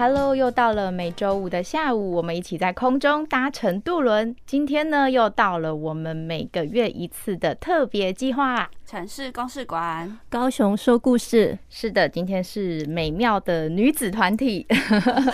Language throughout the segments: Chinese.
Hello，又到了每周五的下午，我们一起在空中搭乘渡轮。今天呢，又到了我们每个月一次的特别计划——城市公事馆，高雄说故事。是的，今天是美妙的女子团体。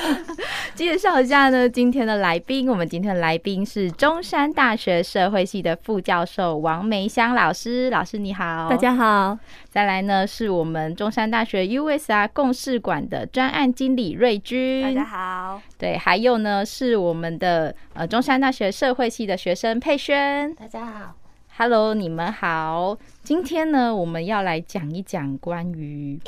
介绍一下呢，今天的来宾，我们今天的来宾是中山大学社会系的副教授王梅香老师。老师你好，大家好。再来呢，是我们中山大学 USR 共事馆的专案经理瑞君，大家好。对，还有呢，是我们的呃中山大学社会系的学生佩萱，大家好。Hello，你们好。今天呢，我们要来讲一讲关于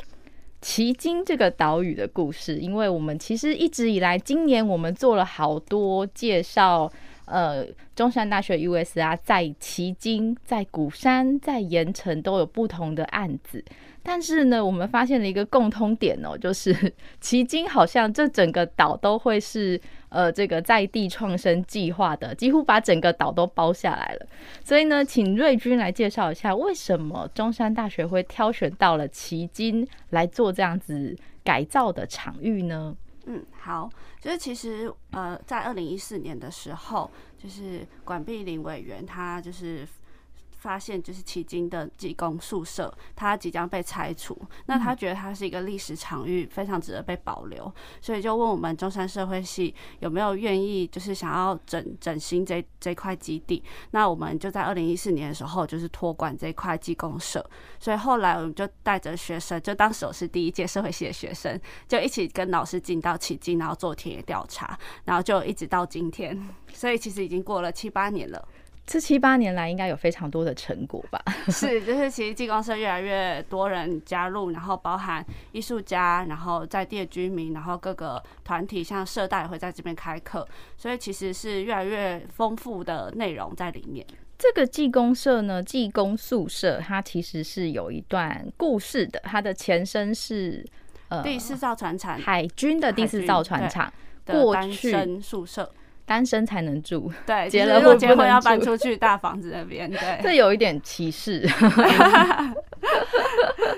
奇金这个岛屿的故事，因为我们其实一直以来，今年我们做了好多介绍。呃，中山大学 USR，在旗津、在鼓山、在盐埕都有不同的案子，但是呢，我们发现了一个共通点哦，就是旗津好像这整个岛都会是呃这个在地创生计划的，几乎把整个岛都包下来了。所以呢，请瑞君来介绍一下，为什么中山大学会挑选到了旗津来做这样子改造的场域呢？嗯，好，就是其实呃，在二零一四年的时候，就是管碧林委员他就是。发现就是迄今的技工宿舍，它即将被拆除。那他觉得它是一个历史场域，非常值得被保留，所以就问我们中山社会系有没有愿意，就是想要整整新这这块基地。那我们就在二零一四年的时候，就是托管这块技工社。所以后来我们就带着学生，就当时我是第一届社会系的学生，就一起跟老师进到迄今，然后做田野调查，然后就一直到今天。所以其实已经过了七八年了。这七八年来，应该有非常多的成果吧？是，就是其实技工社越来越多人加入，然后包含艺术家，然后在地的居民，然后各个团体，像社大也会在这边开课，所以其实是越来越丰富的内容在里面。这个技工社呢，技工宿舍，它其实是有一段故事的，它的前身是呃第四造船厂海军的第四造船厂过去宿舍。单身才能住，对，结了婚结婚要搬出去大房子那边，对，这有一点歧视，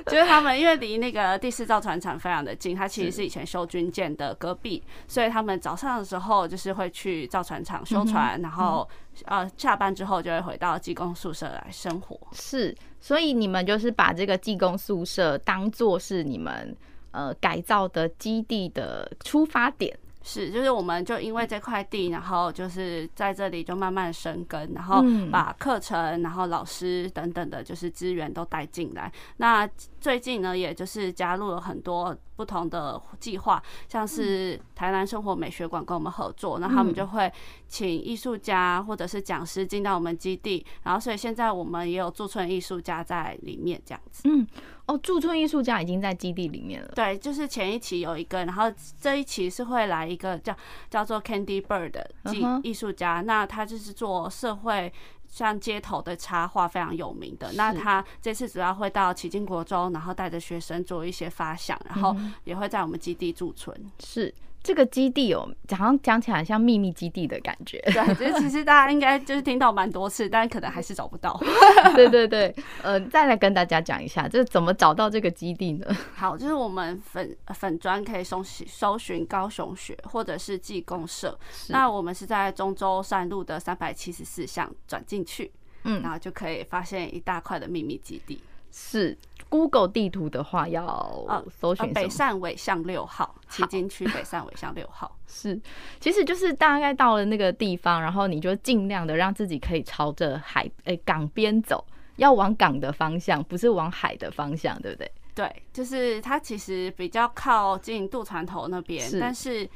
就是他们因为离那个第四造船厂非常的近，它其实是以前修军舰的隔壁，所以他们早上的时候就是会去造船厂修船，然后呃下班之后就会回到技工宿舍来生活。是，所以你们就是把这个技工宿舍当做是你们呃改造的基地的出发点。是，就是我们就因为这块地，然后就是在这里就慢慢生根，然后把课程，然后老师等等的，就是资源都带进来。那最近呢，也就是加入了很多不同的计划，像是台南生活美学馆跟我们合作，那他们就会请艺术家或者是讲师进到我们基地，然后所以现在我们也有驻村艺术家在里面这样子。嗯，哦，驻村艺术家已经在基地里面了。对，就是前一期有一个，然后这一期是会来一个叫叫做 Candy Bird 的艺艺术家，那他就是做社会。像街头的插画非常有名的，那他这次主要会到奇境国中，然后带着学生做一些发想，然后也会在我们基地驻村。是。这个基地哦，好像讲起来像秘密基地的感觉。对，就是其实大家应该就是听到蛮多次，但可能还是找不到。对对对，呃，再来跟大家讲一下，就是怎么找到这个基地呢？好，就是我们粉粉砖可以搜搜寻高雄学或者是技工社，那我们是在中州山路的三百七十四巷转进去，嗯，然后就可以发现一大块的秘密基地。是 Google 地图的话，要搜寻北汕尾巷六号，旗津区北汕尾巷六号。是，其实就是大概到了那个地方，然后你就尽量的让自己可以朝着海诶、欸、港边走，要往港的方向，不是往海的方向，对不对？对，就是它其实比较靠近渡船头那边，是但是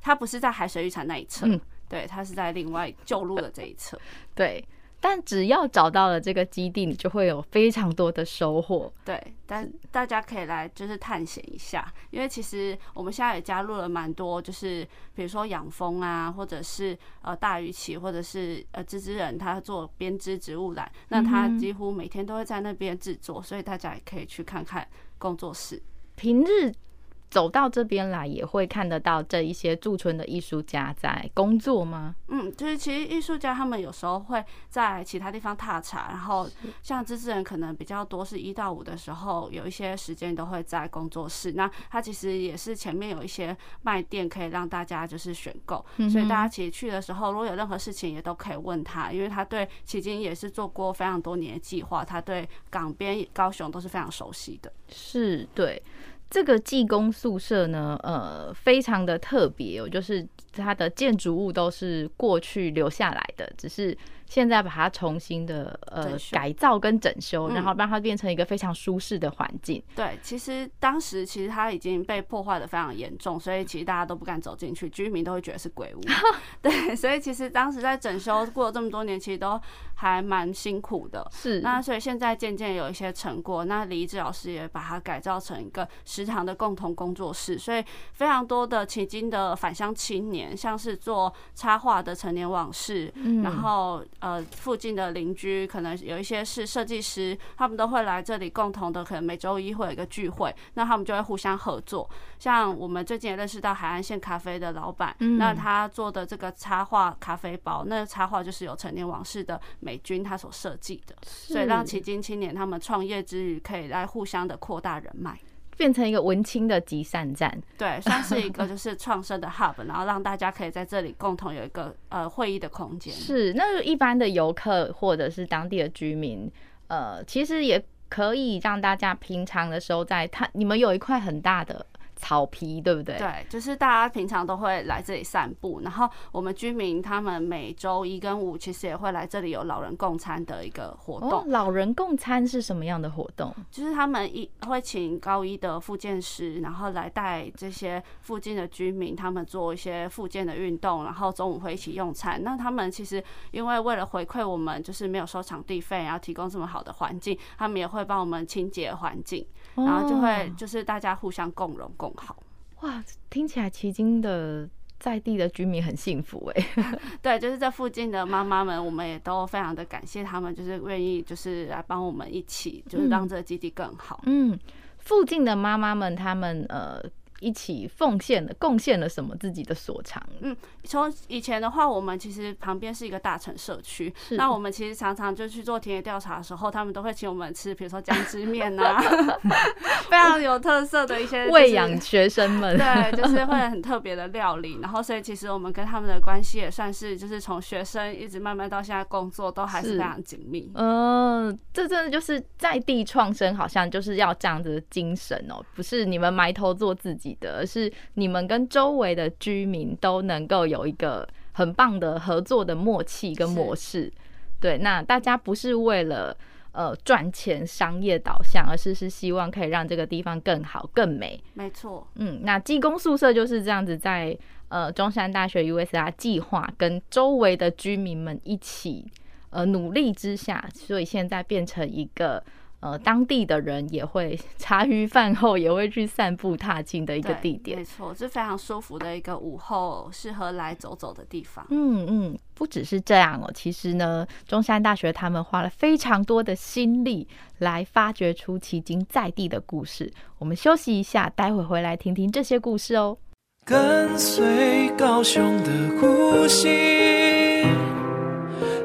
它不是在海水浴场那一侧，嗯、对，它是在另外旧路的这一侧，对。但只要找到了这个基地，你就会有非常多的收获。对，但大家可以来就是探险一下，因为其实我们现在也加入了蛮多，就是比如说养蜂啊，或者是呃大鱼鳍，或者是呃织织人，他做编织植物染，那他几乎每天都会在那边制作，所以大家也可以去看看工作室。平日。走到这边来，也会看得到这一些驻村的艺术家在工作吗？嗯，就是其实艺术家他们有时候会在其他地方踏查，然后像织织人可能比较多是一到五的时候，有一些时间都会在工作室。那他其实也是前面有一些卖店可以让大家就是选购，所以大家其实去的时候，如果有任何事情也都可以问他，因为他对迄今也是做过非常多年的计划，他对港边高雄都是非常熟悉的。是，对。这个技工宿舍呢，呃，非常的特别哦，就是它的建筑物都是过去留下来的，只是。现在把它重新的呃改造跟整修，然后让它变成一个非常舒适的环境。对，其实当时其实它已经被破坏的非常严重，所以其实大家都不敢走进去，居民都会觉得是鬼屋。对，所以其实当时在整修过了这么多年，其实都还蛮辛苦的。是，那所以现在渐渐有一些成果。那李一志老师也把它改造成一个食堂的共同工作室，所以非常多的迄今的返乡青年，像是做插画的成年往事，嗯、然后。呃，附近的邻居可能有一些是设计师，他们都会来这里共同的，可能每周一会有一个聚会，那他们就会互相合作。像我们最近也认识到海岸线咖啡的老板，嗯、那他做的这个插画咖啡包，那插画就是有成年往事的美军他所设计的，所以让旗津青年他们创业之余可以来互相的扩大人脉。变成一个文青的集散站，对，算是一个就是创生的 hub，然后让大家可以在这里共同有一个呃会议的空间。是，那一般的游客或者是当地的居民，呃，其实也可以让大家平常的时候在它，你们有一块很大的。草皮对不对？对，就是大家平常都会来这里散步，然后我们居民他们每周一跟五其实也会来这里有老人共餐的一个活动。哦，老人共餐是什么样的活动？就是他们一会请高一的复健师，然后来带这些附近的居民，他们做一些复健的运动，然后中午会一起用餐。那他们其实因为为了回馈我们，就是没有收场地费，然后提供这么好的环境，他们也会帮我们清洁环境，然后就会就是大家互相共荣共。好哇，听起来奇经的在地的居民很幸福哎。对，就是这附近的妈妈们，我们也都非常的感谢他们，就是愿意就是来帮我们一起，就是让这个基地更好。嗯，附近的妈妈们，他们呃。一起奉献了，贡献了什么自己的所长？嗯，从以前的话，我们其实旁边是一个大城社区，是那我们其实常常就去做田野调查的时候，他们都会请我们吃，比如说姜汁面啊，非常有特色的一些喂养学生们，对，就是会很特别的料理。然后，所以其实我们跟他们的关系也算是，就是从学生一直慢慢到现在工作，都还是非常紧密。嗯、呃，这真的就是在地创生，好像就是要这样子的精神哦，不是你们埋头做自己。的是你们跟周围的居民都能够有一个很棒的合作的默契跟模式，对，那大家不是为了呃赚钱商业导向，而是是希望可以让这个地方更好更美。没错，嗯，那技工宿舍就是这样子在呃中山大学 USR 计划跟周围的居民们一起呃努力之下，所以现在变成一个。呃，当地的人也会 茶余饭后也会去散步踏青的一个地点，没错，是非常舒服的一个午后适合来走走的地方。嗯嗯，不只是这样哦，其实呢，中山大学他们花了非常多的心力来发掘出旗津在地的故事。我们休息一下，待会回来听听这些故事哦。跟随高雄的呼吸，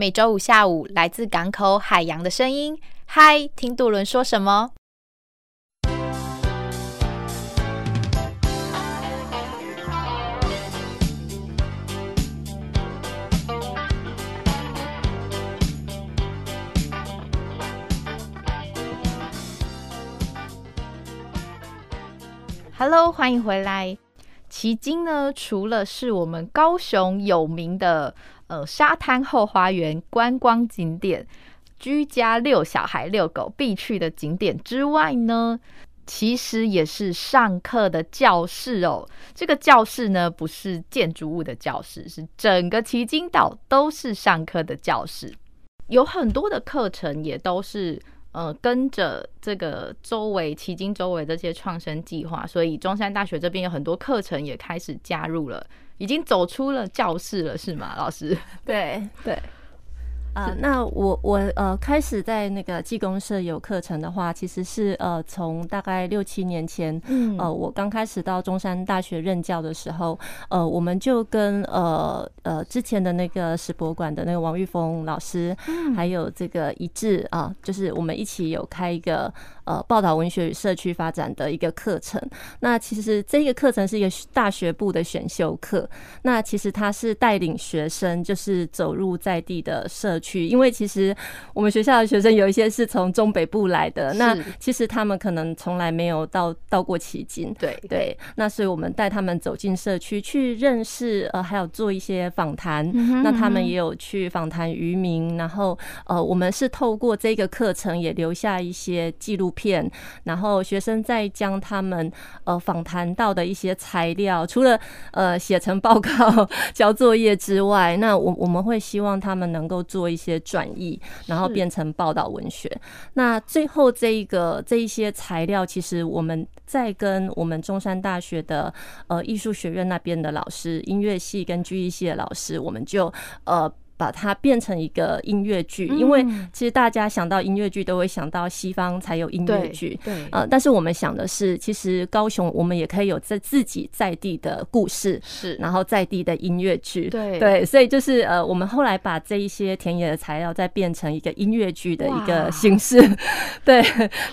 每周五下午，来自港口海洋的声音。嗨，听杜伦说什么？Hello，欢迎回来。旗津呢，除了是我们高雄有名的呃沙滩后花园观光景点，居家遛小孩、遛狗必去的景点之外呢，其实也是上课的教室哦。这个教室呢，不是建筑物的教室，是整个旗津岛都是上课的教室，有很多的课程也都是。呃，跟着这个周围财经周围这些创生计划，所以中山大学这边有很多课程也开始加入了，已经走出了教室了，是吗，老师？对 对。啊、呃，那我我呃开始在那个技工社有课程的话，其实是呃从大概六七年前，嗯，呃我刚开始到中山大学任教的时候，呃我们就跟呃呃之前的那个史博馆的那个王玉峰老师，嗯，还有这个一致啊，就是我们一起有开一个呃报道文学与社区发展的一个课程。那其实这个课程是一个大学部的选修课，那其实他是带领学生就是走入在地的社。去，因为其实我们学校的学生有一些是从中北部来的，那其实他们可能从来没有到到过旗津，对对，那所以我们带他们走进社区去认识，呃，还有做一些访谈，那他们也有去访谈渔民，然后呃，我们是透过这个课程也留下一些纪录片，然后学生再将他们呃访谈到的一些材料，除了呃写成报告 交作业之外，那我我们会希望他们能够做。一些转译，然后变成报道文学。那最后这一个这一些材料，其实我们在跟我们中山大学的呃艺术学院那边的老师，音乐系跟剧艺系的老师，我们就呃。把它变成一个音乐剧，因为其实大家想到音乐剧都会想到西方才有音乐剧，对，呃，但是我们想的是，其实高雄我们也可以有在自己在地的故事，是，然后在地的音乐剧，对。对，所以就是呃，我们后来把这一些田野的材料再变成一个音乐剧的一个形式，对，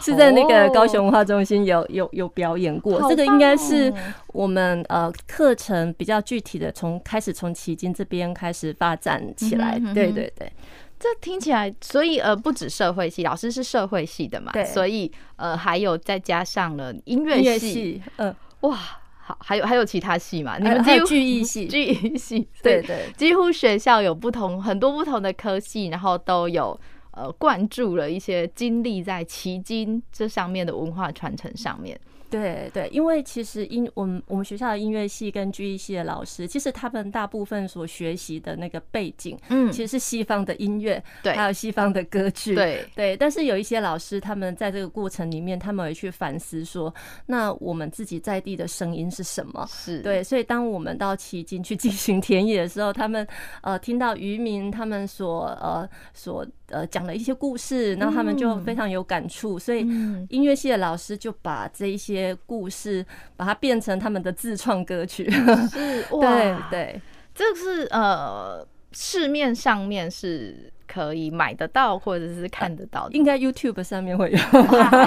是在那个高雄文化中心有有有表演过，这个应该是我们呃课程比较具体的，从开始从旗津这边开始发展起来。来，对对对，这听起来，所以呃，不止社会系，老师是社会系的嘛，所以呃，还有再加上了音乐系，嗯，哇，好，还有还有其他系嘛？你们还有剧艺系，剧艺系，对对，几乎学校有不同很多不同的科系，然后都有呃灌注了一些精力在旗津这上面的文化传承上面。对对，因为其实音我们我们学校的音乐系跟剧艺系的老师，其实他们大部分所学习的那个背景，嗯，其实是西方的音乐，对，还有西方的歌剧，对对。但是有一些老师，他们在这个过程里面，他们会去反思说，那我们自己在地的声音是什么？是对。所以当我们到迄今去进行田野的时候，他们呃听到渔民他们所呃所呃讲的一些故事，然后他们就非常有感触，所以音乐系的老师就把这一些。些故事，把它变成他们的自创歌曲，是，对对，这是呃，市面上面是可以买得到或者是看得到的，应该 YouTube 上面会有。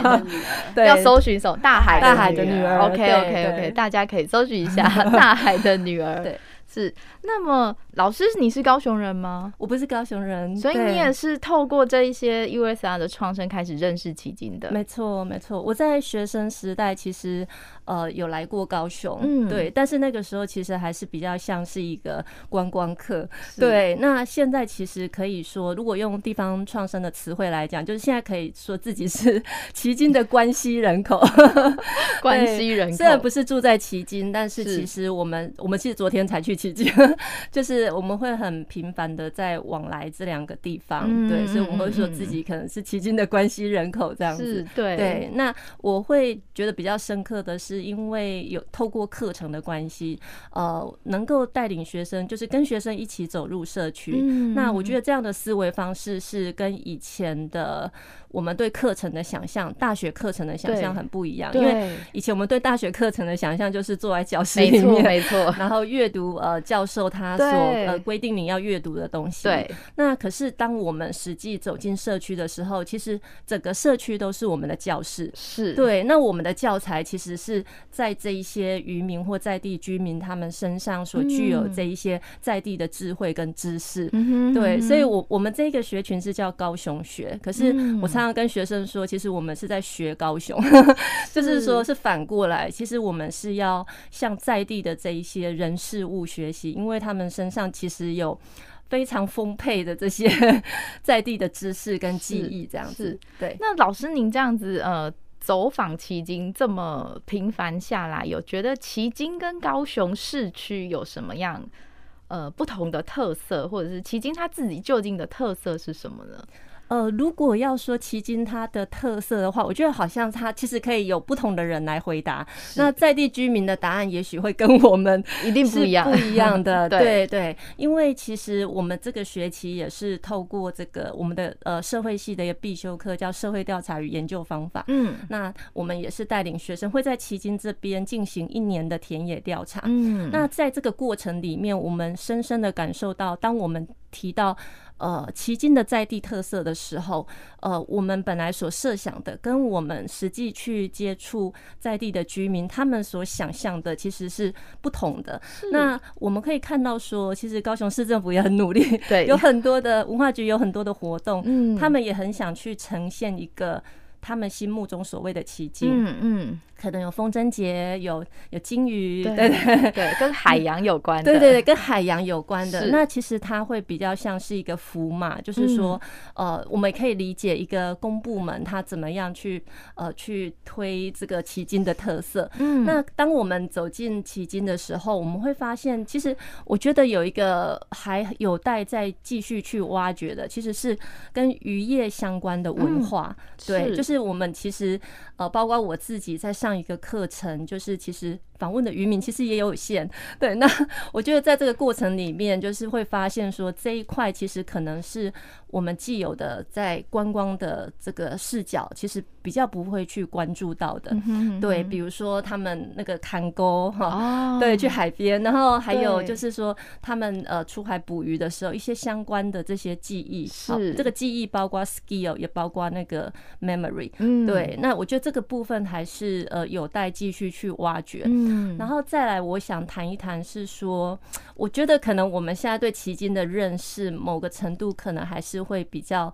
对，要搜寻一首？大海大海的女儿。OK OK OK，大家可以搜寻一下《大海的女儿》。对。是，那么老师，你是高雄人吗？我不是高雄人，所以你也是透过这一些 USR 的创生开始认识奇经的。没错，没错。我在学生时代其实呃有来过高雄，嗯，对，但是那个时候其实还是比较像是一个观光客。对，那现在其实可以说，如果用地方创生的词汇来讲，就是现在可以说自己是 旗津的关西人口。关西人口虽然不是住在旗津，但是其实我们我们其实昨天才去。奇 迹就是我们会很频繁的在往来这两个地方，嗯、对，所以我们会说自己可能是旗津的关西人口这样子，对对。那我会觉得比较深刻的是，因为有透过课程的关系，呃，能够带领学生，就是跟学生一起走入社区。嗯、那我觉得这样的思维方式是跟以前的。我们对课程的想象，大学课程的想象很不一样。因为以前我们对大学课程的想象就是坐在教室里面，没错，然后阅读呃教授他所呃规定你要阅读的东西。对。那可是当我们实际走进社区的时候，其实整个社区都是我们的教室。是。对。那我们的教材其实是是在这一些渔民或在地居民他们身上所具有这一些在地的智慧跟知识。嗯、对，所以我我们这个学群是叫高雄学，可是我常常跟学生说，其实我们是在学高雄，就是说是反过来，其实我们是要向在地的这一些人事物学习，因为他们身上其实有。非常丰沛的这些 在地的知识跟记忆，这样子。对，那老师您这样子呃走访旗津这么频繁下来，有觉得旗津跟高雄市区有什么样呃不同的特色，或者是旗津它自己究竟的特色是什么呢？呃，如果要说旗津它的特色的话，我觉得好像它其实可以有不同的人来回答。那在地居民的答案也许会跟我们一定不一样，不一样的。对对，因为其实我们这个学期也是透过这个我们的呃社会系的一个必修课叫社会调查与研究方法。嗯，那我们也是带领学生会在旗津这边进行一年的田野调查。嗯，那在这个过程里面，我们深深的感受到，当我们提到。呃，旗津的在地特色的时候，呃，我们本来所设想的，跟我们实际去接触在地的居民，他们所想象的其实是不同的。那我们可以看到说，其实高雄市政府也很努力，对，有很多的文化局有很多的活动，嗯，他们也很想去呈现一个他们心目中所谓的奇境，嗯嗯。可能有风筝节，有有金鱼，对对对，跟海洋有关的，对对对，跟海洋有关的。那其实它会比较像是一个符码，就是说，呃，我们可以理解一个公部门它怎么样去呃去推这个旗津的特色。嗯，那当我们走进旗津的时候，我们会发现，其实我觉得有一个还有待再继续去挖掘的，其实是跟渔业相关的文化。对，就是我们其实呃，包括我自己在上。上一个课程，就是其实访问的渔民其实也有限。对，那我觉得在这个过程里面，就是会发现说，这一块其实可能是我们既有的在观光的这个视角，其实比较不会去关注到的。对，比如说他们那个看沟哈，对，去海边，然后还有就是说他们呃出海捕鱼的时候，一些相关的这些记忆，是这个记忆包括 skill，也包括那个 memory。嗯，对，那我觉得这个部分还是呃。有待继续去挖掘，嗯，然后再来，我想谈一谈是说，我觉得可能我们现在对奇经的认识，某个程度可能还是会比较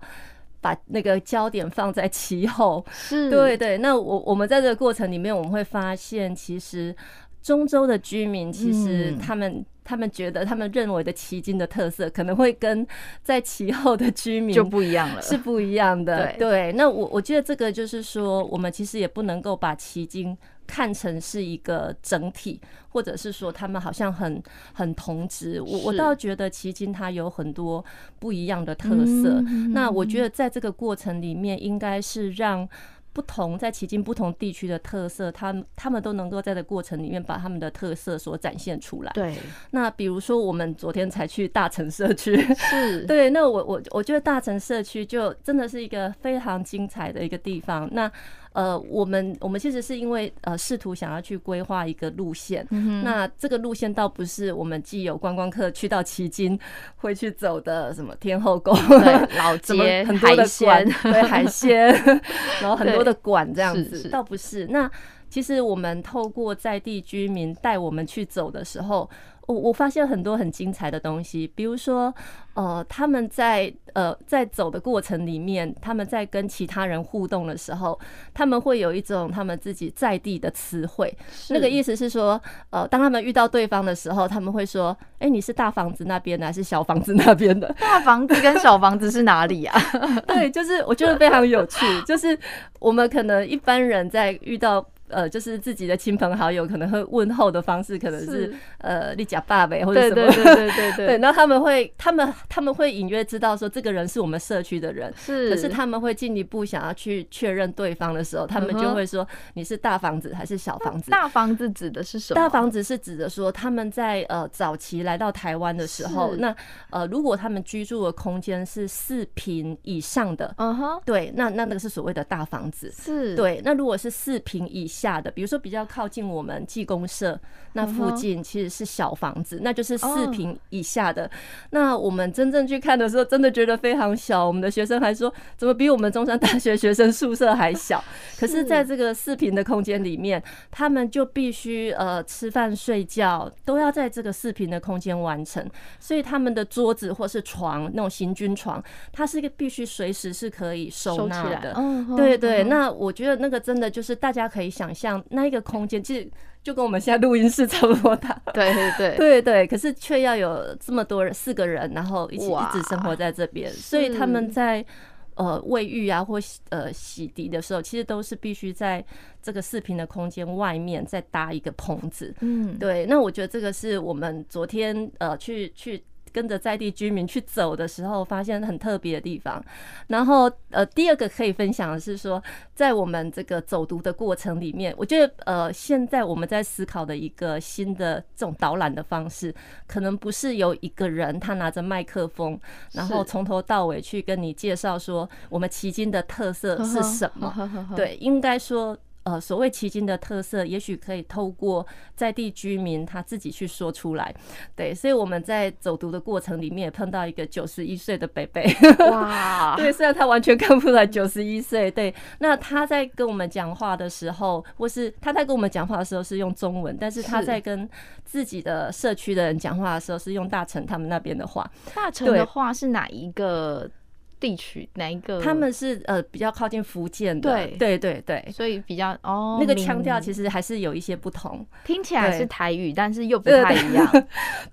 把那个焦点放在其后，是，对对。那我我们在这个过程里面，我们会发现，其实中州的居民，其实他们。他们觉得，他们认为的奇经的特色可能会跟在其后的居民就不一样了，是不一样的。对，那我我觉得这个就是说，我们其实也不能够把旗津看成是一个整体，或者是说他们好像很很同质。我我倒觉得奇经它有很多不一样的特色。那我觉得在这个过程里面，应该是让。不同在迄今不同地区的特色，他们他们都能够在这个过程里面把他们的特色所展现出来。对，那比如说我们昨天才去大城社区，是 对，那我我我觉得大城社区就真的是一个非常精彩的一个地方。那呃，我们我们其实是因为呃试图想要去规划一个路线，嗯，那这个路线倒不是我们既有观光客去到旗津 会去走的，什么天后宫、老街、很多的馆，对海鲜，然后很多的馆这样子，倒不是。那其实我们透过在地居民带我们去走的时候。我我发现很多很精彩的东西，比如说，呃，他们在呃在走的过程里面，他们在跟其他人互动的时候，他们会有一种他们自己在地的词汇。那个意思是说，呃，当他们遇到对方的时候，他们会说：“哎，你是大房子那边的还是小房子那边的？” 大房子跟小房子是哪里啊？对，就是我觉得非常有趣，就是我们可能一般人在遇到。呃，就是自己的亲朋好友可能会问候的方式，可能是，是呃，你家爸呗，或者什么，对对对对对 对。对，然后他们会，他们他们会隐约知道说这个人是我们社区的人，是。可是他们会进一步想要去确认对方的时候，他们就会说你是大房子还是小房子？大房子指的是什么？大房子是指的说他们在呃早期来到台湾的时候，那呃如果他们居住的空间是四平以上的，嗯哼，对，那那那个是所谓的大房子，是对。那如果是四平以下的，比如说比较靠近我们技工社那附近，其实是小房子，那就是四平以下的。那我们真正去看的时候，真的觉得非常小。我们的学生还说，怎么比我们中山大学学生宿舍还小？可是在这个四平的空间里面，他们就必须呃吃饭睡觉都要在这个四平的空间完成，所以他们的桌子或是床那种行军床，它是一个必须随时是可以收纳的。对对，那我觉得那个真的就是大家可以想象，那一个空间其实就跟我们现在录音室差不多大。对对对对对，可是却要有这么多人，四个人，然后一起一直生活在这边，所以他们在呃卫浴啊或呃洗涤的时候，其实都是必须在这个视频的空间外面再搭一个棚子。嗯，对。那我觉得这个是我们昨天呃去去。跟着在地居民去走的时候，发现很特别的地方。然后，呃，第二个可以分享的是说，在我们这个走读的过程里面，我觉得，呃，现在我们在思考的一个新的这种导览的方式，可能不是由一个人他拿着麦克风，然后从头到尾去跟你介绍说我们旗津的特色是什么。对，应该说。呃，所谓旗津的特色，也许可以透过在地居民他自己去说出来。对，所以我们在走读的过程里面也碰到一个九十一岁的北北。哇，对，虽然他完全看不出来九十一岁。对，那他在跟我们讲话的时候，或是他在跟我们讲话的时候是用中文，但是他在跟自己的社区的人讲话的时候是用大城他们那边的话。大城的话是哪一个？地区哪一个？他们是呃比较靠近福建的，对。对对对，所以比较哦，那个腔调其实还是有一些不同，听起来是台语，但是又不太一样。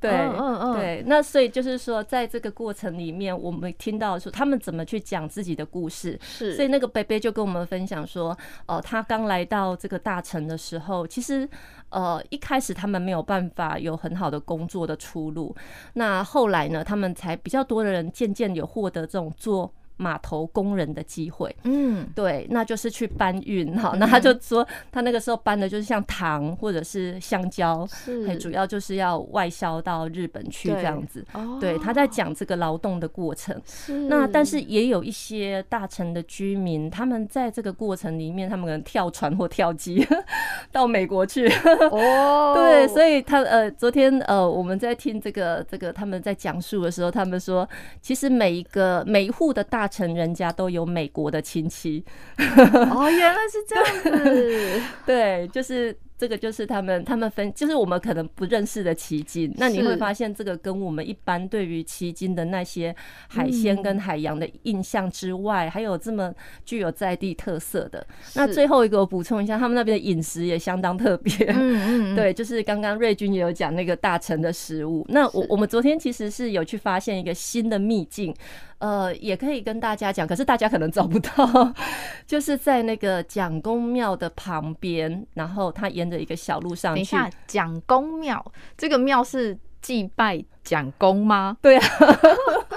对，嗯嗯。对，那所以就是说，在这个过程里面，我们听到说他们怎么去讲自己的故事，是，所以那个贝贝就跟我们分享说，哦，他刚来到这个大城的时候，其实。呃，一开始他们没有办法有很好的工作的出路，那后来呢，他们才比较多的人渐渐有获得这种做。码头工人的机会，嗯，对，那就是去搬运哈。那他就说，他那个时候搬的就是像糖或者是香蕉，是，主要就是要外销到日本去这样子。对，他在讲这个劳动的过程。那但是也有一些大城的居民，他们在这个过程里面，他们可能跳船或跳机 到美国去。哦，对，所以他呃，昨天呃，我们在听这个这个他们在讲述的时候，他们说，其实每一个每一户的大城人家都有美国的亲戚，哦，原来是这样子，对，就是。这个就是他们，他们分就是我们可能不认识的旗津，那你会发现这个跟我们一般对于旗津的那些海鲜跟海洋的印象之外，还有这么具有在地特色的。那最后一个我补充一下，他们那边的饮食也相当特别。嗯嗯，对，就是刚刚瑞军也有讲那个大城的食物。那我我们昨天其实是有去发现一个新的秘境，呃，也可以跟大家讲，可是大家可能找不到，就是在那个蒋公庙的旁边，然后它沿着一个小路上去。等一下，蒋公庙这个庙是祭拜蒋公吗？对啊，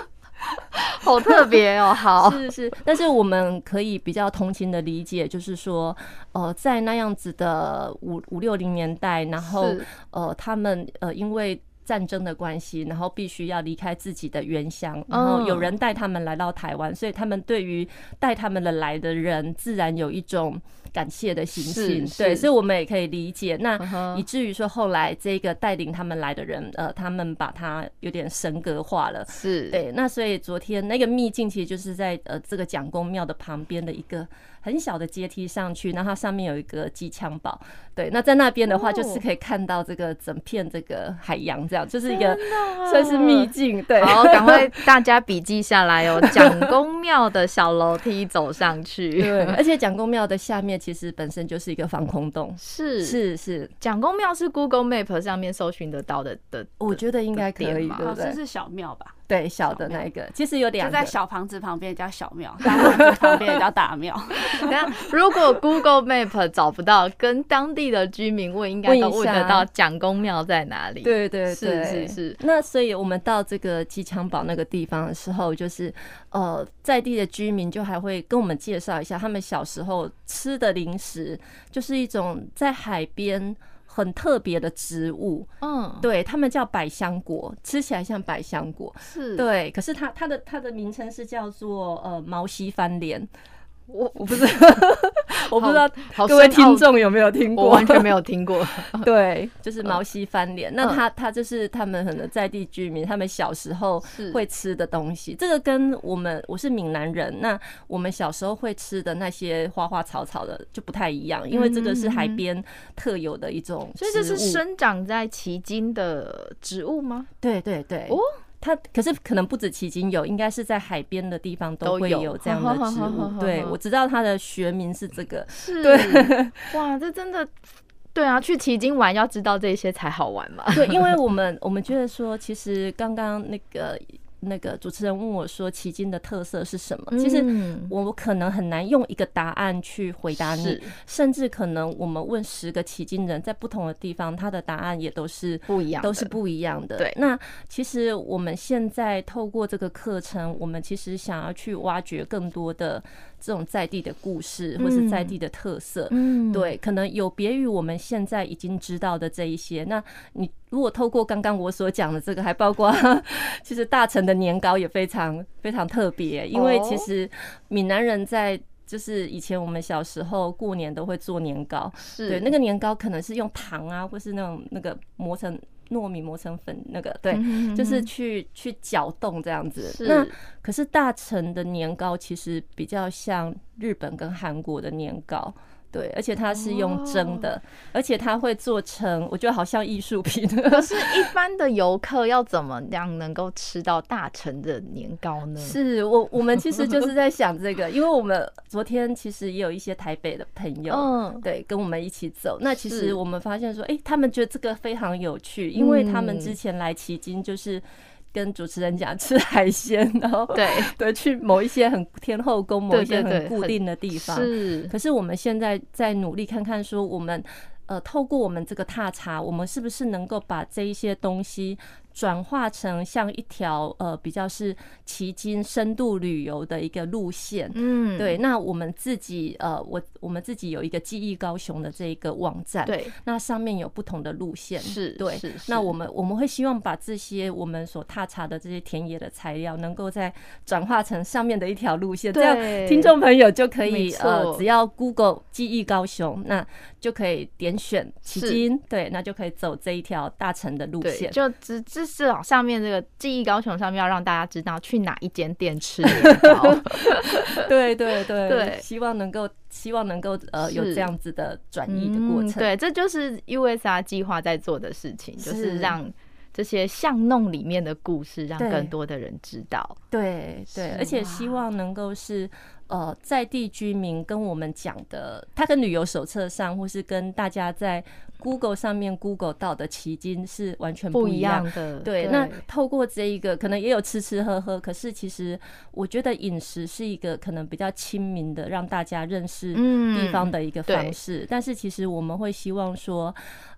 好特别哦。好，是是，但是我们可以比较同情的理解，就是说，呃，在那样子的五五六零年代，然后呃，他们呃，因为。战争的关系，然后必须要离开自己的原乡，然后有人带他们来到台湾，所以他们对于带他们的来的人，自然有一种感谢的心情。对，所以我们也可以理解。那以至于说后来这个带领他们来的人，呃，他们把他有点神格化了。是对。那所以昨天那个秘境其实就是在呃这个蒋公庙的旁边的一个。很小的阶梯上去，然后它上面有一个机枪堡。对，那在那边的话，就是可以看到这个整片这个海洋，这样就是一个算是秘境。对，好，赶快大家笔记下来哦。蒋公庙的小楼梯走上去，对，而且蒋公庙的下面其实本身就是一个防空洞。是是是，蒋公庙是 Google Map 上面搜寻得到的的，我觉得应该可以，对不对？是小庙吧？对，小的那一个其实有两个，就在小房子旁边叫小庙，大房子旁边也叫大庙。那如果 Google Map 找不到，跟当地的居民问，应该都问得到蒋公庙在哪里。对对对，是是是。那所以我们到这个机枪堡那个地方的时候，就是呃，在地的居民就还会跟我们介绍一下，他们小时候吃的零食，就是一种在海边。很特别的植物，嗯，对，他们叫百香果，吃起来像百香果，是。对。可是它它的它的名称是叫做呃毛西番莲，我 我不知道，我不知道各位听众有没有听过，我完全没有听过。对，就是毛西翻脸。那他他就是他们可能在地居民，他们小时候会吃的东西。这个跟我们我是闽南人，那我们小时候会吃的那些花花草草的就不太一样，因为这个是海边特有的一种，所以这是生长在旗津的植物吗？对对对。哦。它可是可能不止奇经有，应该是在海边的地方都会有这样的植物。对，我知道它的学名是这个。是。对。哇，这真的，对啊，去奇经玩要知道这些才好玩嘛。对，因为 我们我们觉得说，其实刚刚那个。那个主持人问我说：“奇经的特色是什么？”其实我可能很难用一个答案去回答你，甚至可能我们问十个奇经人，在不同的地方，他的答案也都是不一样，都是不一样的。对，那其实我们现在透过这个课程，我们其实想要去挖掘更多的。这种在地的故事，或是在地的特色，嗯，对，可能有别于我们现在已经知道的这一些。那你如果透过刚刚我所讲的这个，还包括 其实大陈的年糕也非常非常特别，因为其实闽南人在就是以前我们小时候过年都会做年糕，对，那个年糕可能是用糖啊，或是那种那个磨成。糯米磨成粉，那个对，就是去去搅动这样子。那可是大成的年糕其实比较像日本跟韩国的年糕。对，而且它是用蒸的，而且它会做成，我觉得好像艺术品。可是，一般的游客要怎么样能够吃到大成的年糕呢？是我我们其实就是在想这个，因为我们昨天其实也有一些台北的朋友，嗯，对，跟我们一起走。那其实我们发现说，哎，他们觉得这个非常有趣，因为他们之前来旗津就是。跟主持人讲吃海鲜，然后对 对，去某一些很天后宫，某一些很固定的地方。是，可是我们现在在努力看看，说我们呃，透过我们这个踏查，我们是不是能够把这一些东西。转化成像一条呃比较是旗津深度旅游的一个路线，嗯，对。那我们自己呃，我我们自己有一个记忆高雄的这一个网站，对。那上面有不同的路线，是，对。是。那我们我们会希望把这些我们所踏查的这些田野的材料，能够再转化成上面的一条路线，这样听众朋友就可以呃，只要 Google 记忆高雄，那就可以点选迄今，对，那就可以走这一条大城的路线，就只只。至少上面这个记忆高雄上面要让大家知道去哪一间店吃年糕，对对对 对，希望能够希望能够呃有这样子的转移的过程，嗯，对，这就是 USR 计划在做的事情，就是。让这些巷弄里面的故事让更多的人知道，对对，而且希望能够是。呃，在地居民跟我们讲的，他跟旅游手册上，或是跟大家在 Google 上面 Google 到的奇经是完全不一样的。对，对，那透过这一个，可能也有吃吃喝喝，可是其实我觉得饮食是一个可能比较亲民的，让大家认识地方的一个方式。嗯，但是其实我们会希望说。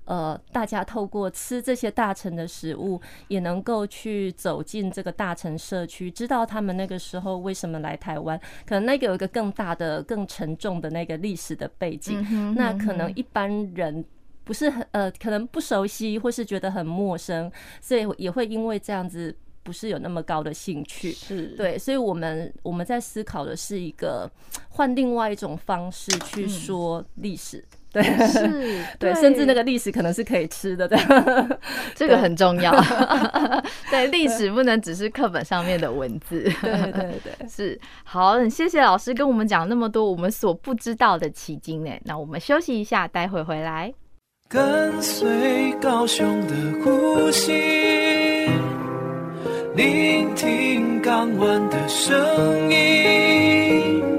呃，大家透过吃这些大臣的食物，也能够去走进这个大臣社区，知道他们那个时候为什么来台湾。可能那个有一个更大的、更沉重的那个历史的背景，那可能一般人不是很呃，可能不熟悉，或是觉得很陌生，所以也会因为这样子不是有那么高的兴趣。是对，所以我们我们在思考的是一个换另外一种方式去说历史。对，是，对，甚至那个历史可能是可以吃的，对，这个很重要。对，历史不能只是课本上面的文字。对对对，是。好，很谢谢老师跟我们讲那么多我们所不知道的奇经呢。那我们休息一下，待会回来。跟随高雄的呼吸，聆听港湾的声音。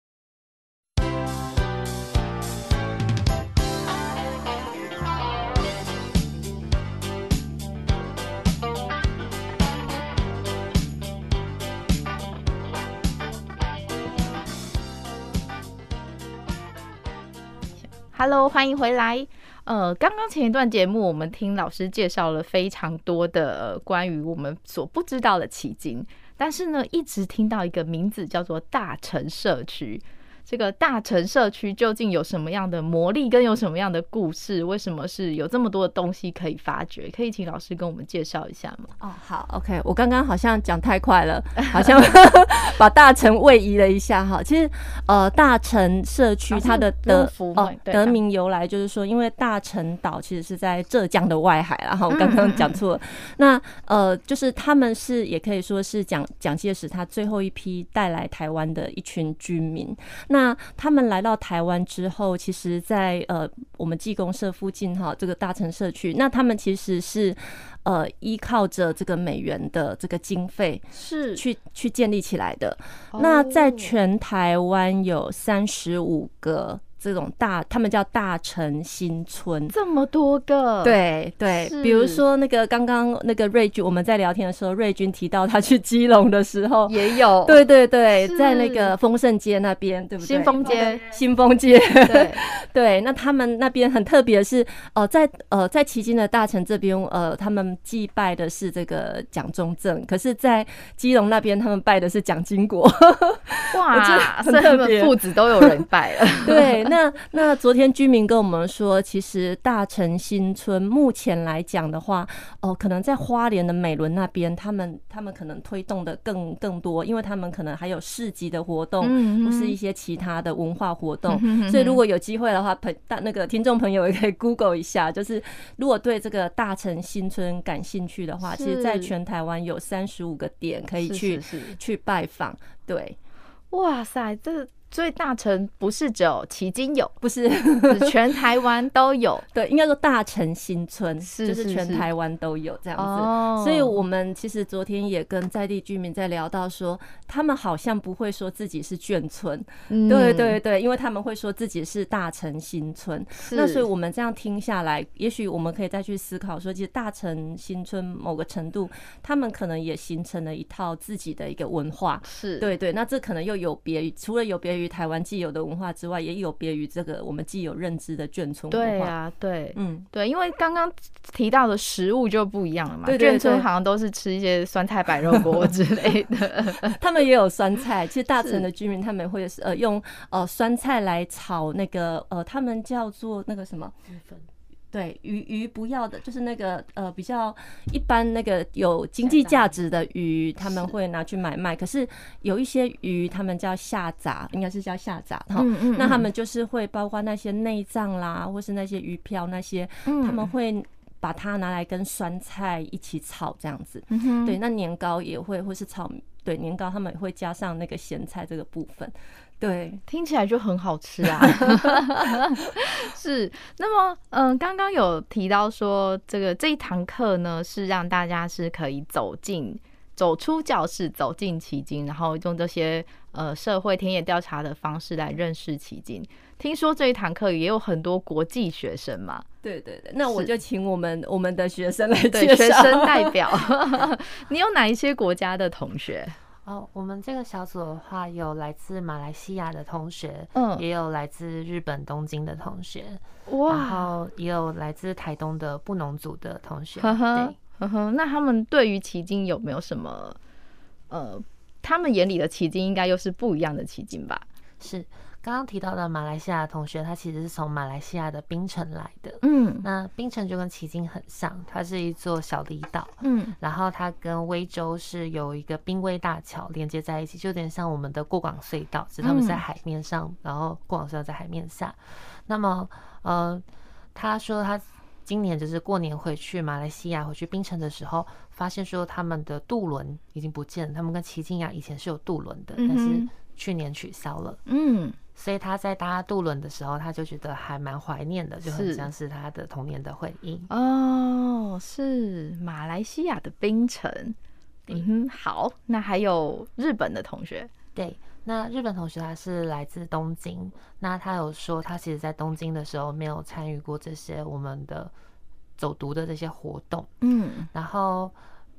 Hello，欢迎回来。呃，刚刚前一段节目，我们听老师介绍了非常多的关于我们所不知道的奇经，但是呢，一直听到一个名字叫做大城社区。这个大城社区究竟有什么样的魔力，跟有什么样的故事？为什么是有这么多的东西可以发掘？可以请老师跟我们介绍一下吗？哦，好，OK，我刚刚好像讲太快了，好像 把大城位移了一下哈。其实，呃，大城社区它的得哦得名由来就是说，因为大城岛其实是在浙江的外海，然后我刚刚讲错了。那呃，就是他们是也可以说是蒋蒋介石他最后一批带来台湾的一群居民。那那他们来到台湾之后，其实在，在呃我们纪公社附近哈，这个大城社区，那他们其实是呃依靠着这个美元的这个经费是去去建立起来的。那在全台湾有三十五个。这种大，他们叫大城新村，这么多个，对对，比如说那个刚刚那个瑞君，我们在聊天的时候，瑞君提到他去基隆的时候。也有，对对对，在那个丰盛街那边，对不对？新丰街，新丰街，对。对。那他们那边很特别的是，呃，在呃在旗津的大成这边，呃，他们祭拜的是这个蒋中正，可是，在基隆那边，他们拜的是蒋经国。哇，很特别，父子都有人拜了，对。那那昨天居民跟我们说，其实大城新村目前来讲的话，哦，可能在花莲的美伦那边，他们他们可能推动的更更多，因为他们可能还有市集的活动，或是一些其他的文化活动。所以如果有机会的话，朋大那个听众朋友也可以 Google 一下，就是如果对这个大城新村感兴趣的话，其实在全台湾有三十五个点可以去去拜访。对，哇塞，这。所以大城不是只有旗津有，不是全台湾都有。对，应该说大城新村就是全台湾都有这样子。所以我们其实昨天也跟在地居民在聊到说，他们好像不会说自己是眷村，对对对，因为他们会说自己是大城新村。那所以我们这样听下来，也许我们可以再去思考说，其实大城新村某个程度，他们可能也形成了一套自己的一个文化。是对对，那这可能又有别于，除了有别于。于台湾既有的文化之外，也有别于这个我们既有认知的眷村文化。对啊，对，嗯，对，因为刚刚提到的食物就不一样了嘛。眷村好像都是吃一些酸菜白肉锅 之类的，他们也有酸菜。其实大城的居民他们会是呃用呃酸菜来炒那个呃，他们叫做那个什么。对鱼鱼不要的，就是那个呃比较一般那个有经济价值的鱼，他们会拿去买卖。可是有一些鱼，他们叫下杂，应该是叫下杂哈。那他们就是会包括那些内脏啦，或是那些鱼漂那些，他们会把它拿来跟酸菜一起炒这样子。对，那年糕也会，或是炒对年糕，他们也会加上那个咸菜这个部分。对，听起来就很好吃啊。是，那么，嗯，刚刚有提到说，这个这一堂课呢，是让大家是可以走进、走出教室，走进奇经，然后用这些呃社会田野调查的方式来认识奇经。听说这一堂课也有很多国际学生嘛？对对对，那我就请我们我们的学生来介绍。对，学生代表，你有哪一些国家的同学？哦，我们这个小组的话，有来自马来西亚的同学，嗯，也有来自日本东京的同学，哇，然后也有来自台东的布农族的同学，对，呵呵，那他们对于奇经有没有什么，呃，他们眼里的奇经应该又是不一样的奇经吧？是。刚刚提到的马来西亚同学，他其实是从马来西亚的槟城来的。嗯，那槟城就跟奇经很像，它是一座小离岛。嗯，然后它跟威州是有一个滨威大桥连接在一起，就有点像我们的过港隧道，只是他们在海面上，然后过港隧道在海面下。那么，呃，他说他今年就是过年回去马来西亚，回去槟城的时候，发现说他们的渡轮已经不见了。他们跟旗津一样，以前是有渡轮的，但是去年取消了。嗯。所以他在搭渡轮的时候，他就觉得还蛮怀念的，就很像是他的童年的回忆。哦，是马来西亚的槟城。嗯哼，好，那还有日本的同学。对，那日本同学他是来自东京，那他有说他其实在东京的时候没有参与过这些我们的走读的这些活动。嗯，然后。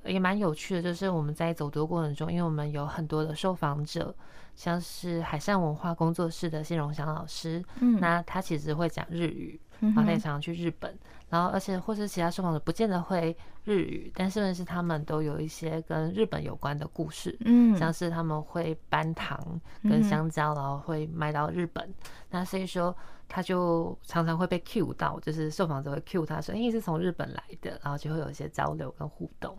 也蛮有趣的，就是我们在走读过程中，因为我们有很多的受访者，像是海上文化工作室的谢荣祥老师，嗯，那他其实会讲日语，然后他也常常去日本，然后而且或是其他受访者不见得会日语，但是呢是他们都有一些跟日本有关的故事，嗯，像是他们会搬糖跟香蕉，然后会卖到日本，那所以说。他就常常会被 cue 到，就是受访者会 cue 他说：“哎，你是从日本来的。”然后就会有一些交流跟互动。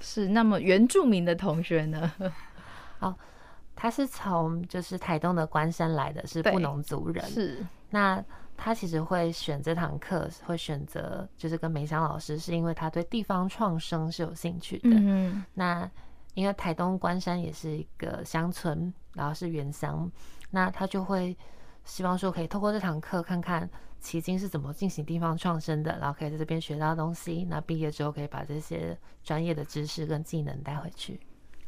是。那么原住民的同学呢？哦，他是从就是台东的关山来的，是布农族人。是。那他其实会选这堂课，会选择就是跟梅香老师，是因为他对地方创生是有兴趣的。嗯。那因为台东关山也是一个乡村，然后是原乡，那他就会。希望说可以透过这堂课看看奇经是怎么进行地方创生的，然后可以在这边学到东西。那毕业之后可以把这些专业的知识跟技能带回去。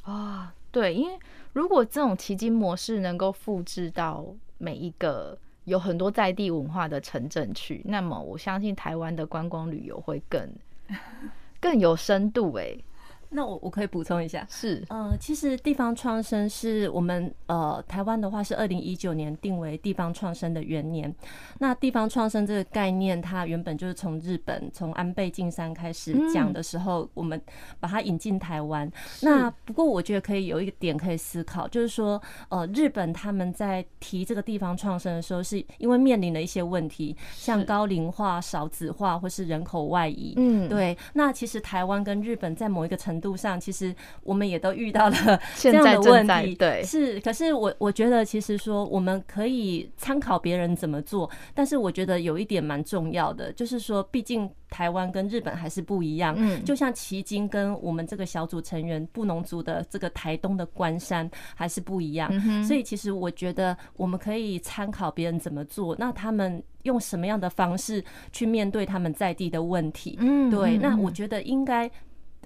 啊，对，因为如果这种奇经模式能够复制到每一个有很多在地文化的城镇去，那么我相信台湾的观光旅游会更 更有深度诶、那我我可以补充一下，是，呃，其实地方创生是我们呃台湾的话是二零一九年定为地方创生的元年。那地方创生这个概念，它原本就是从日本从安倍晋三开始讲的时候，我们把它引进台湾。那不过我觉得可以有一个点可以思考，就是说，呃，日本他们在提这个地方创生的时候，是因为面临了一些问题，像高龄化、少子化或是人口外移。嗯，对。那其实台湾跟日本在某一个程度度上，其实我们也都遇到了 这样的问题，对，是。可是我我觉得，其实说我们可以参考别人怎么做，但是我觉得有一点蛮重要的，就是说，毕竟台湾跟日本还是不一样。嗯，就像旗津跟我们这个小组成员布农族的这个台东的关山还是不一样。所以其实我觉得我们可以参考别人怎么做，那他们用什么样的方式去面对他们在地的问题？嗯，对。那我觉得应该。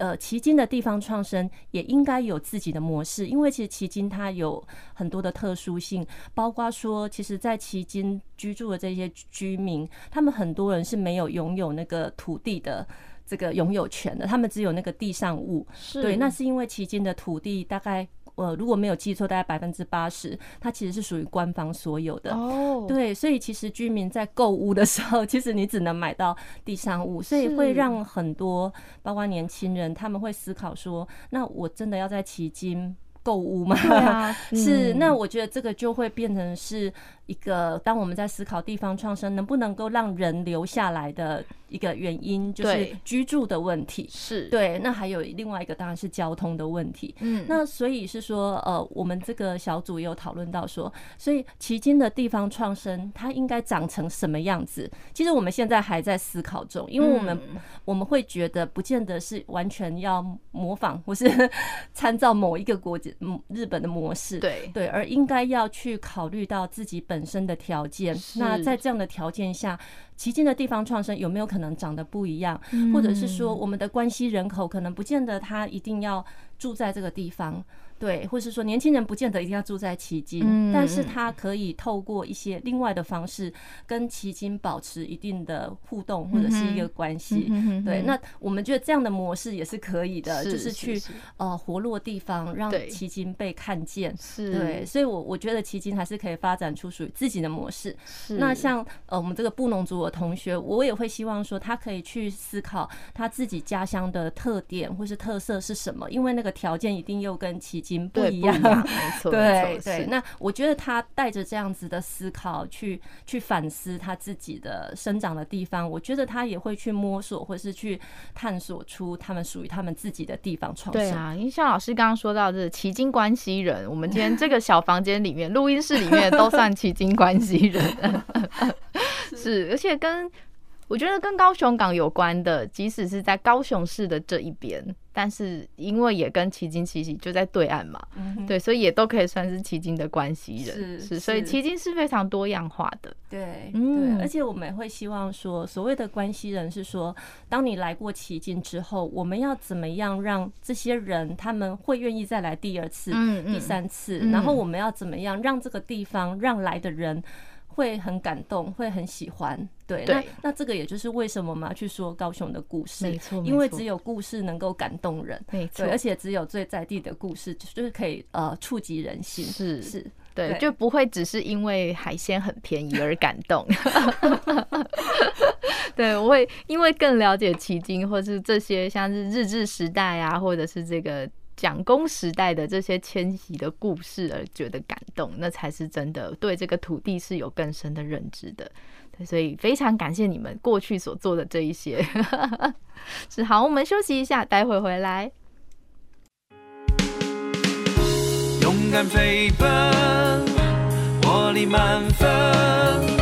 呃，旗津的地方创生也应该有自己的模式，因为其实旗津它有很多的特殊性，包括说，其实，在旗津居住的这些居民，他们很多人是没有拥有那个土地的这个拥有权的，他们只有那个地上物。对，那是因为迄今的土地大概。呃，如果没有记错，大概百分之八十，它其实是属于官方所有的。哦，对，所以其实居民在购物的时候，其实你只能买到地上物，所以会让很多，包括年轻人，他们会思考说，那我真的要在旗津购物吗？啊、是，那我觉得这个就会变成是一个，当我们在思考地方创生能不能够让人留下来的。一个原因就是居住的问题，是对。那还有另外一个当然是交通的问题。嗯，那所以是说，呃，我们这个小组也有讨论到说，所以迄今的地方创生它应该长成什么样子？其实我们现在还在思考中，因为我们我们会觉得不见得是完全要模仿或是 参照某一个国家，日本的模式，对对，而应该要去考虑到自己本身的条件。那在这样的条件下。旗津的地方创生有没有可能长得不一样？或者是说，我们的关系人口可能不见得他一定要住在这个地方。对，或是说年轻人不见得一定要住在旗津，嗯，但是他可以透过一些另外的方式跟旗津保持一定的互动或者是一个关系，嗯。对，那我们觉得这样的模式也是可以的，是就是去呃活络地方，让旗津被看见。是，对，所以我我觉得旗津还是可以发展出属于自己的模式。是，那像呃我们这个布农族的同学，我也会希望说他可以去思考他自己家乡的特点或是特色是什么，因为那个条件一定又跟奇经。不一样，没错，对对。那我觉得他带着这样子的思考去去反思他自己的生长的地方，我觉得他也会去摸索，或是去探索出他们属于他们自己的地方创新。对啊，因为像老师刚刚说到的奇经关系人，我们今天这个小房间里面，录音室里面都算奇经关系人，是，而且跟。我觉得跟高雄港有关的，即使是在高雄市的这一边，但是因为也跟旗津其实就在对岸嘛，嗯，对，所以也都可以算是旗津的关系人，是，是，所以旗津是非常多样化的，对，嗯，对，而且我们也会希望说，所谓的关系人是说，当你来过旗津之后，我们要怎么样让这些人他们会愿意再来第二次、嗯、第三次，然后我们要怎么样让这个地方让来的人。会很感动，会很喜欢。对，对那那这个也就是为什么我们要去说高雄的故事，没错，因为只有故事能够感动人，没错，而且只有最在地的故事就是可以呃触及人心，是是，对，对，就不会只是因为海鲜很便宜而感动。对，我会因为更了解奇经，或是这些像是日治时代啊，或者是这个。蒋公时代的这些迁徙的故事而觉得感动，那才是真的对这个土地是有更深的认知的。所以非常感谢你们过去所做的这一些。是好，我们休息一下，待会回来。勇敢飞奔，活力满分。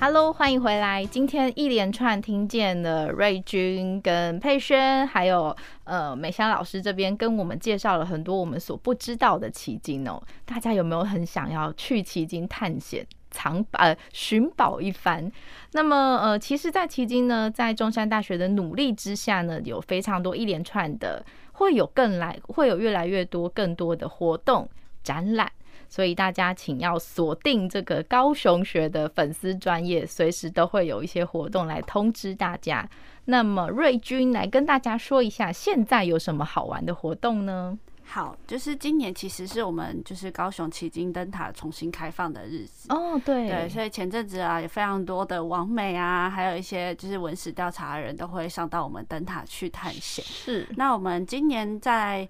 ？Hello，欢迎回来。今天一连串听见了瑞君跟佩轩，还有呃美香老师这边跟我们介绍了很多我们所不知道的奇经哦。大家有没有很想要去奇经探险、藏呃寻宝一番？那么呃，其实，在奇经呢，在中山大学的努力之下呢，有非常多一连串的，会有更来，会有越来越多更多的活动展览。所以大家请要锁定这个高雄学的粉丝专业，随时都会有一些活动来通知大家。那么瑞君来跟大家说一下，现在有什么好玩的活动呢？好，就是今年其实是我们就是高雄旗津灯塔重新开放的日子哦，对对，所以前阵子啊，有非常多的网美啊，还有一些就是文史调查的人都会上到我们灯塔去探险。是，那我们今年在。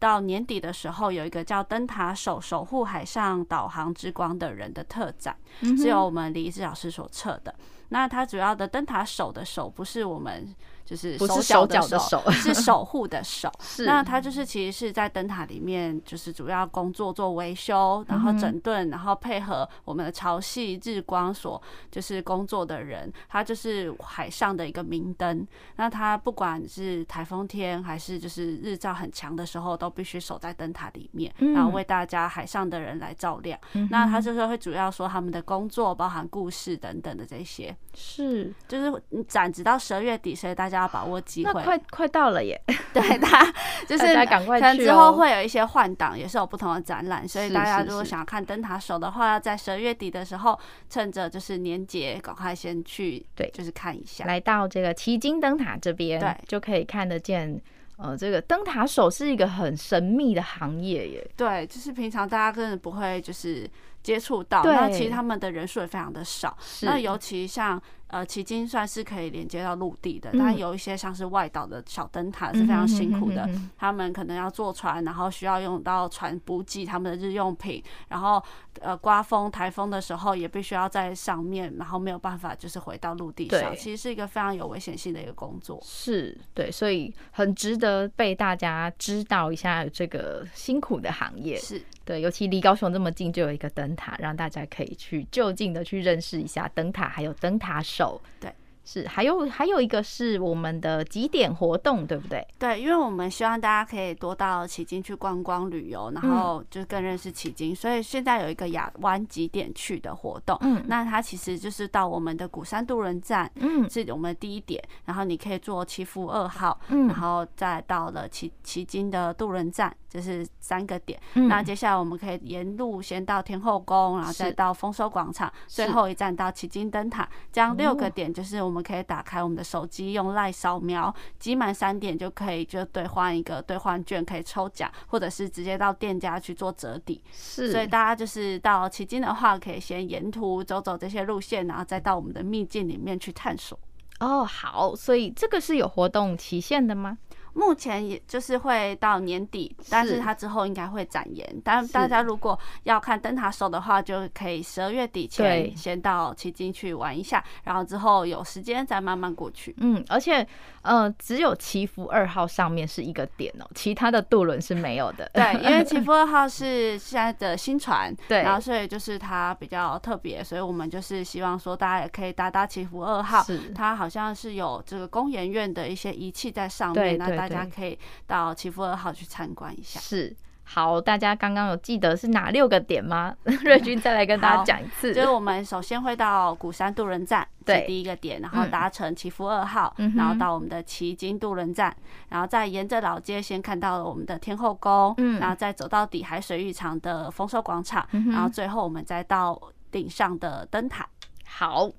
到年底的时候，有一个叫“灯塔手守护海上导航之光”的人的特展，是由我们李一志老师所策的。那它主要的灯塔手的手，不是我们。就是不是手脚的手，是守护的手。是。那他就是其实是在灯塔里面，就是主要工作做维修，然后整顿，然后配合我们的潮汐日光所就是工作的人。他就是海上的一个明灯。那他不管是台风天还是就是日照很强的时候，都必须守在灯塔里面，然后为大家海上的人来照亮。那他就是会主要说他们的工作，包含故事等等的这些。是，就是展直到十二月底，所以大家。要把握机会，快快到了耶！对，他 就是赶快去，可能之后会有一些换档，也是有不同的展览，所以大家如果想要看灯塔手的话，要在十二月底的时候，趁着就是年节，赶快先去，对，就是看一下。来到这个旗津灯塔这边，对，就可以看得见。呃，这个灯塔手是一个很神秘的行业耶。对，就是平常大家根本不会就是接触到，那其实他们的人数也非常的少。那尤其像。呃，迄今算是可以连接到陆地的，但有一些像是外岛的小灯塔是非常辛苦的，他们可能要坐船，然后需要用到船补给他们的日用品，然后呃，刮风、台风的时候也必须要在上面，然后没有办法就是回到陆地上，其实是一个非常有危险性的一个工作。是，对，所以很值得被大家知道一下这个辛苦的行业。是。对，尤其离高雄这么近，就有一个灯塔，让大家可以去就近的去认识一下灯塔，还有灯塔手。对。是，还有还有一个是我们的几点活动，对不对？对，因为我们希望大家可以多到旗津去观光旅游，然后就更认识旗津，嗯、所以现在有一个亚湾几点去的活动。嗯，那它其实就是到我们的鼓山渡轮站，嗯，是我们的第一点，然后你可以坐祈福二号，嗯，然后再到了旗旗津的渡轮站，就是三个点。嗯、那接下来我们可以沿路先到天后宫，然后再到丰收广场，最后一站到旗津灯塔，这样六个点就是我们。可以打开我们的手机，用 LINE 扫描，集满三点就可以就兑换一个兑换券，可以抽奖，或者是直接到店家去做折抵。是，所以大家就是到奇经的话，可以先沿途走走这些路线，然后再到我们的秘境里面去探索。哦，好，所以这个是有活动期限的吗？目前也就是会到年底，但是它之后应该会展延。但大家如果要看灯塔手的话，就可以十二月底前先到旗津去玩一下，然后之后有时间再慢慢过去。嗯，而且呃，只有祈福二号上面是一个点哦，其他的渡轮是没有的。对，因为祈福二号是现在的新船，对，然后所以就是它比较特别，所以我们就是希望说大家也可以搭搭祈福二号，它好像是有这个工研院的一些仪器在上面，那大家可以到祈福二号去参观一下。是。好，大家刚刚有记得是哪六个点吗？瑞君再来跟大家讲一次。就是我们首先会到鼓山渡轮站，对，第一个点，然后搭乘祈福二号，嗯，然后到我们的旗津渡轮站，然后再沿着老街先看到了我们的天后宫，嗯，然后再走到底海水浴场的丰收广场，然后最后我们再到顶上的灯塔。好，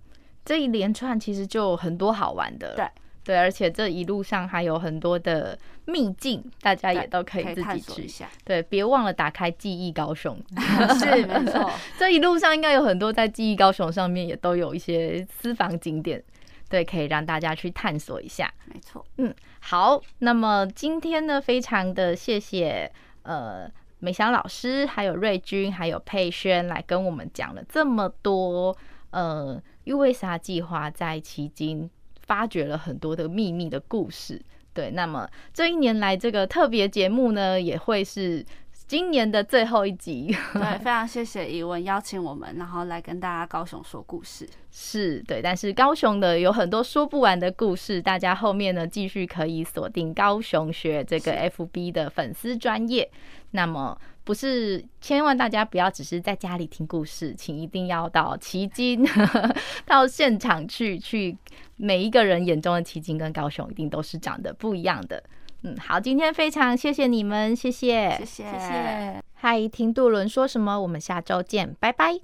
这一连串其实就很多好玩的。对。对，而且这一路上还有很多的秘境，大家也都可以自己去。对，别忘了打开记忆高雄。是，没错。这一路上应该有很多在记忆高雄上面也都有一些私房景点，对，可以让大家去探索一下。没错。嗯，好。那么今天呢，非常的谢谢呃美香老师，还有瑞君，还有佩轩来跟我们讲了这么多呃 USR 计划在旗津。发掘了很多的秘密的故事，对。那么这一年来，这个特别节目呢，也会是今年的最后一集。对，非常谢谢怡文邀请我们，然后来跟大家高雄说故事。是对，但是高雄的有很多说不完的故事，大家后面呢继续可以锁定高雄学这个 FB 的粉丝专业。那么。不是，千万大家不要只是在家里听故事，请一定要到奇经，到现场去，去每一个人眼中的奇景跟高雄一定都是长得不一样的。嗯，好，今天非常谢谢你们，谢谢，谢谢，谢谢。嗨，听杜伦说什么？我们下周见，拜拜。